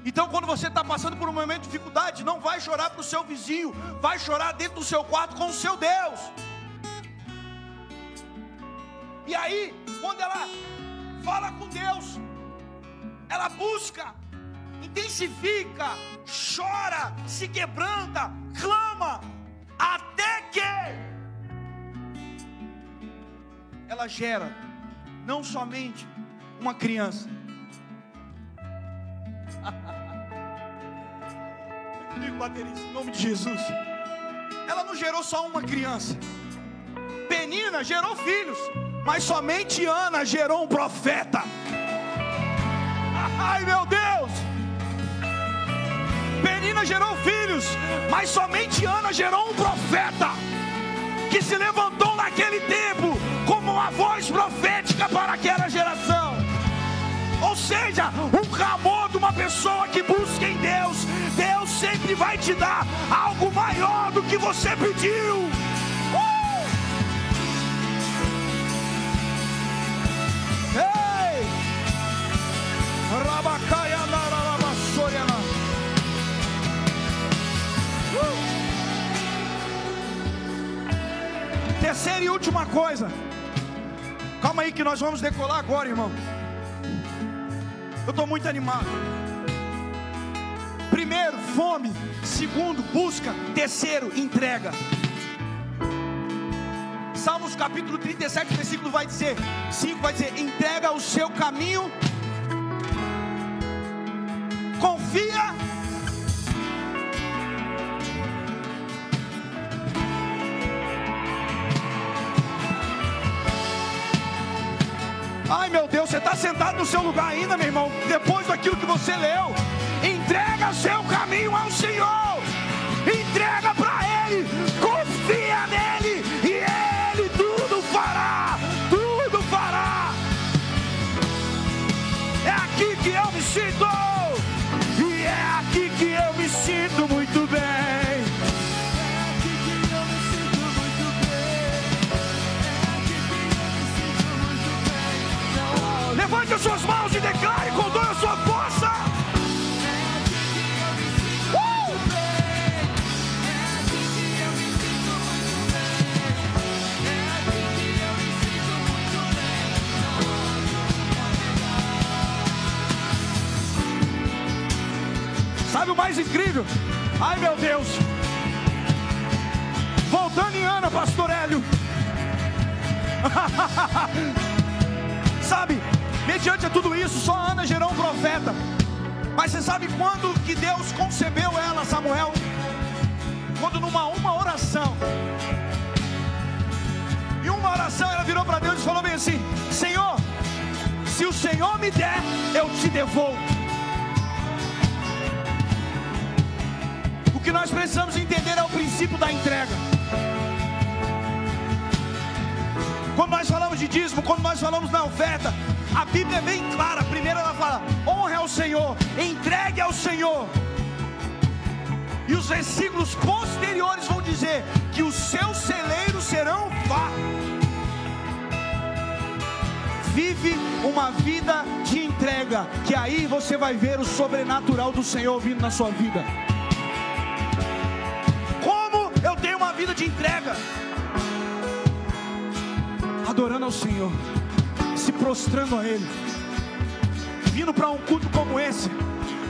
Então, quando você está passando por um momento de dificuldade, não vai chorar para o seu vizinho, vai chorar dentro do seu quarto com o seu Deus. E aí, quando ela fala com Deus, ela busca, intensifica, chora, se quebranta, clama, até que ela gera não somente uma criança, comigo, baterista, em nome de Jesus. Ela não gerou só uma criança. Penina gerou filhos, mas somente Ana gerou um profeta. Ai meu Deus! Penina gerou filhos, mas somente Ana gerou um profeta que se levantou naquele tempo como uma voz profética para aquela geração. Ou seja, um clamor de uma pessoa que busca em Deus. Deus sempre vai te dar algo maior do que você pediu. Uh! Ei! Rabacaia, uh! Terceira e última coisa. Calma aí que nós vamos decolar agora, irmão. Eu estou muito animado. Fome. Segundo, busca. Terceiro, entrega. Salmos capítulo 37, versículo vai dizer, 5 vai dizer, entrega o seu caminho, confia Ai meu Deus, você está sentado no seu lugar ainda, meu irmão. Depois daquilo que você leu, entrega seu caminho ao Senhor, entrega para Ele, incrível? Ai meu Deus! Voltando em Ana, pastor Hélio. Sabe, mediante a tudo isso, só Ana gerou um profeta. Mas você sabe quando que Deus concebeu ela, Samuel? Quando numa uma oração. E uma oração ela virou para Deus e falou bem assim: Senhor, se o Senhor me der, eu te devolvo. Nós precisamos entender é o princípio da entrega. Quando nós falamos de dízimo, quando nós falamos na oferta, a Bíblia é bem clara. Primeiro ela fala: honre ao Senhor, entregue ao Senhor. E os versículos posteriores vão dizer que os seus celeiros serão fartos. Vive uma vida de entrega, que aí você vai ver o sobrenatural do Senhor vindo na sua vida. Vida de entrega? Adorando ao Senhor se prostrando a Ele, vindo para um culto como esse,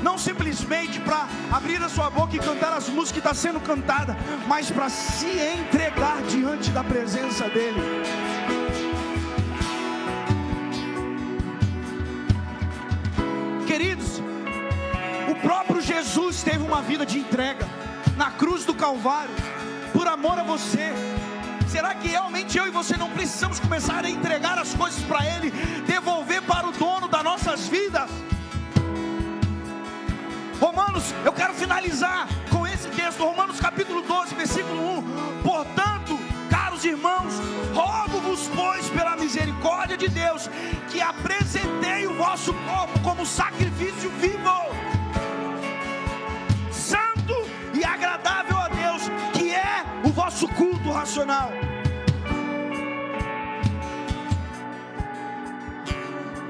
não simplesmente para abrir a sua boca e cantar as músicas que está sendo cantada, mas para se entregar diante da presença dEle. Queridos, o próprio Jesus teve uma vida de entrega na cruz do Calvário, por amor a você. Será que realmente eu e você não precisamos começar a entregar as coisas para Ele, devolver para o dono das nossas vidas? Romanos, eu quero finalizar com esse texto, Romanos capítulo 12, versículo 1. Portanto, caros irmãos, rogo-vos, pois, pela misericórdia de Deus, que apresentei o vosso corpo como sacrifício vivo, santo e agradável culto racional.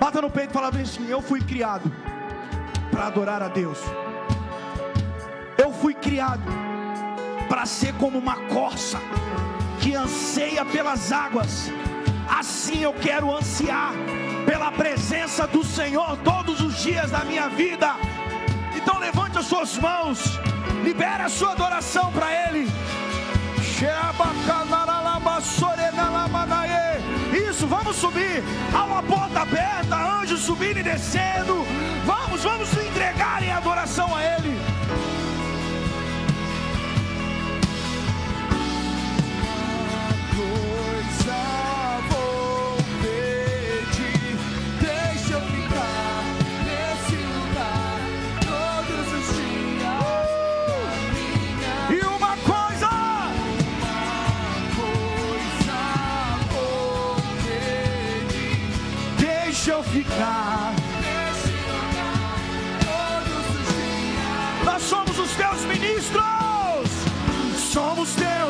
Bata no peito e fala bem assim: Eu fui criado para adorar a Deus. Eu fui criado para ser como uma corça que anseia pelas águas. Assim eu quero ansiar pela presença do Senhor todos os dias da minha vida. Então levante as suas mãos, libere a sua adoração para Ele. Isso, vamos subir. Há uma porta aberta, anjos subindo e descendo. Vamos, vamos entregar em adoração a Ele.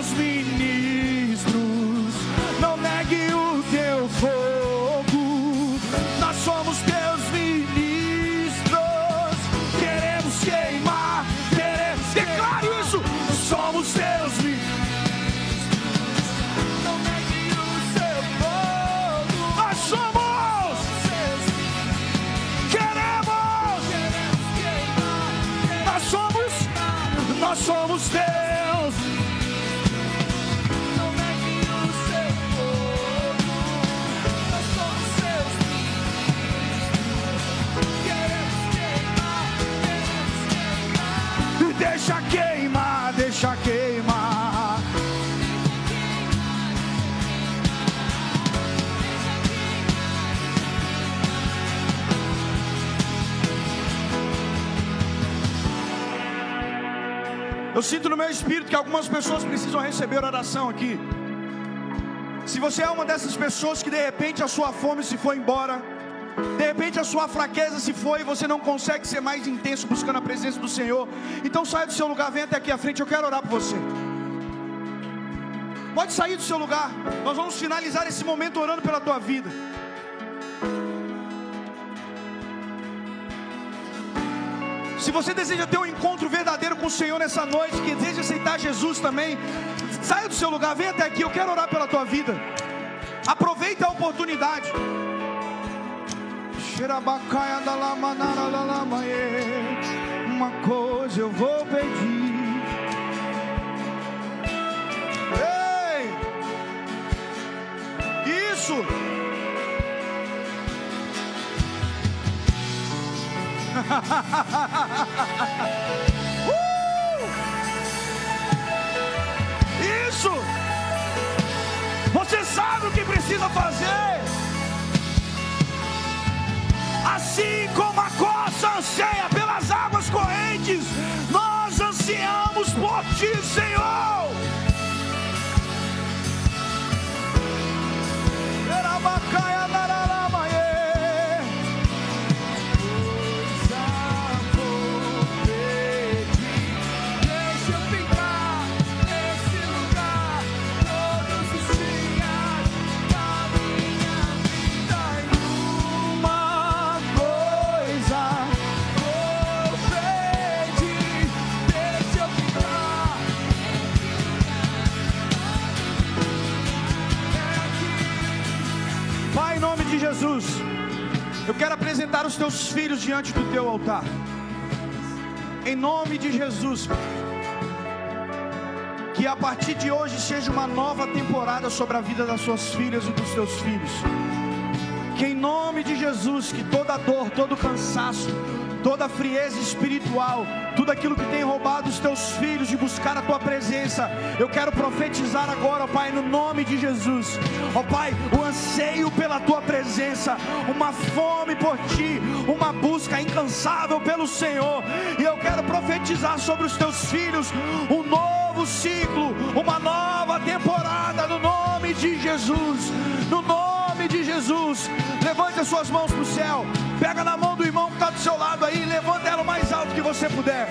Somos teus sinto no meu espírito que algumas pessoas precisam receber oração aqui. Se você é uma dessas pessoas que de repente a sua fome se foi embora, de repente a sua fraqueza se foi e você não consegue ser mais intenso buscando a presença do Senhor, então saia do seu lugar, vem até aqui à frente, eu quero orar por você. Pode sair do seu lugar, nós vamos finalizar esse momento orando pela tua vida. Se você deseja ter um encontro verdadeiro com o Senhor nessa noite, que deseja aceitar Jesus também, saia do seu lugar, vem até aqui, eu quero orar pela tua vida. Aproveita a oportunidade. Uma coisa eu vou pedir. Ei! Isso! Uh! Isso! Você sabe o que precisa fazer. Assim como a coça anseia pelas águas correntes, nós ansiamos por ti, Senhor. Erabacaia Jesus, eu quero apresentar os teus filhos diante do teu altar. Em nome de Jesus, que a partir de hoje seja uma nova temporada sobre a vida das suas filhas e dos teus filhos. Que em nome de Jesus, que toda dor, todo cansaço, toda frieza espiritual, tudo aquilo que tem roubado os teus filhos de buscar a tua presença. Eu quero profetizar agora, ó Pai, no nome de Jesus. Ó Pai, o anseio pela tua presença, uma fome por ti, uma busca incansável pelo Senhor. E eu quero profetizar sobre os teus filhos um novo ciclo, uma nova temporada de Jesus. No nome de Jesus. Levante as suas mãos para o céu. Pega na mão do irmão que está do seu lado aí. Levanta ela o mais alto que você puder.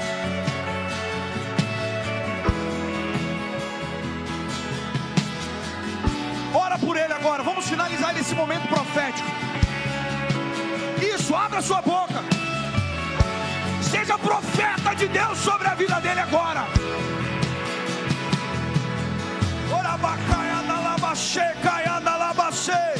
Ora por ele agora. Vamos finalizar esse momento profético. Isso, abra sua boca. Seja profeta de Deus sobre a vida dele agora. Labaxê, caia da labaxê.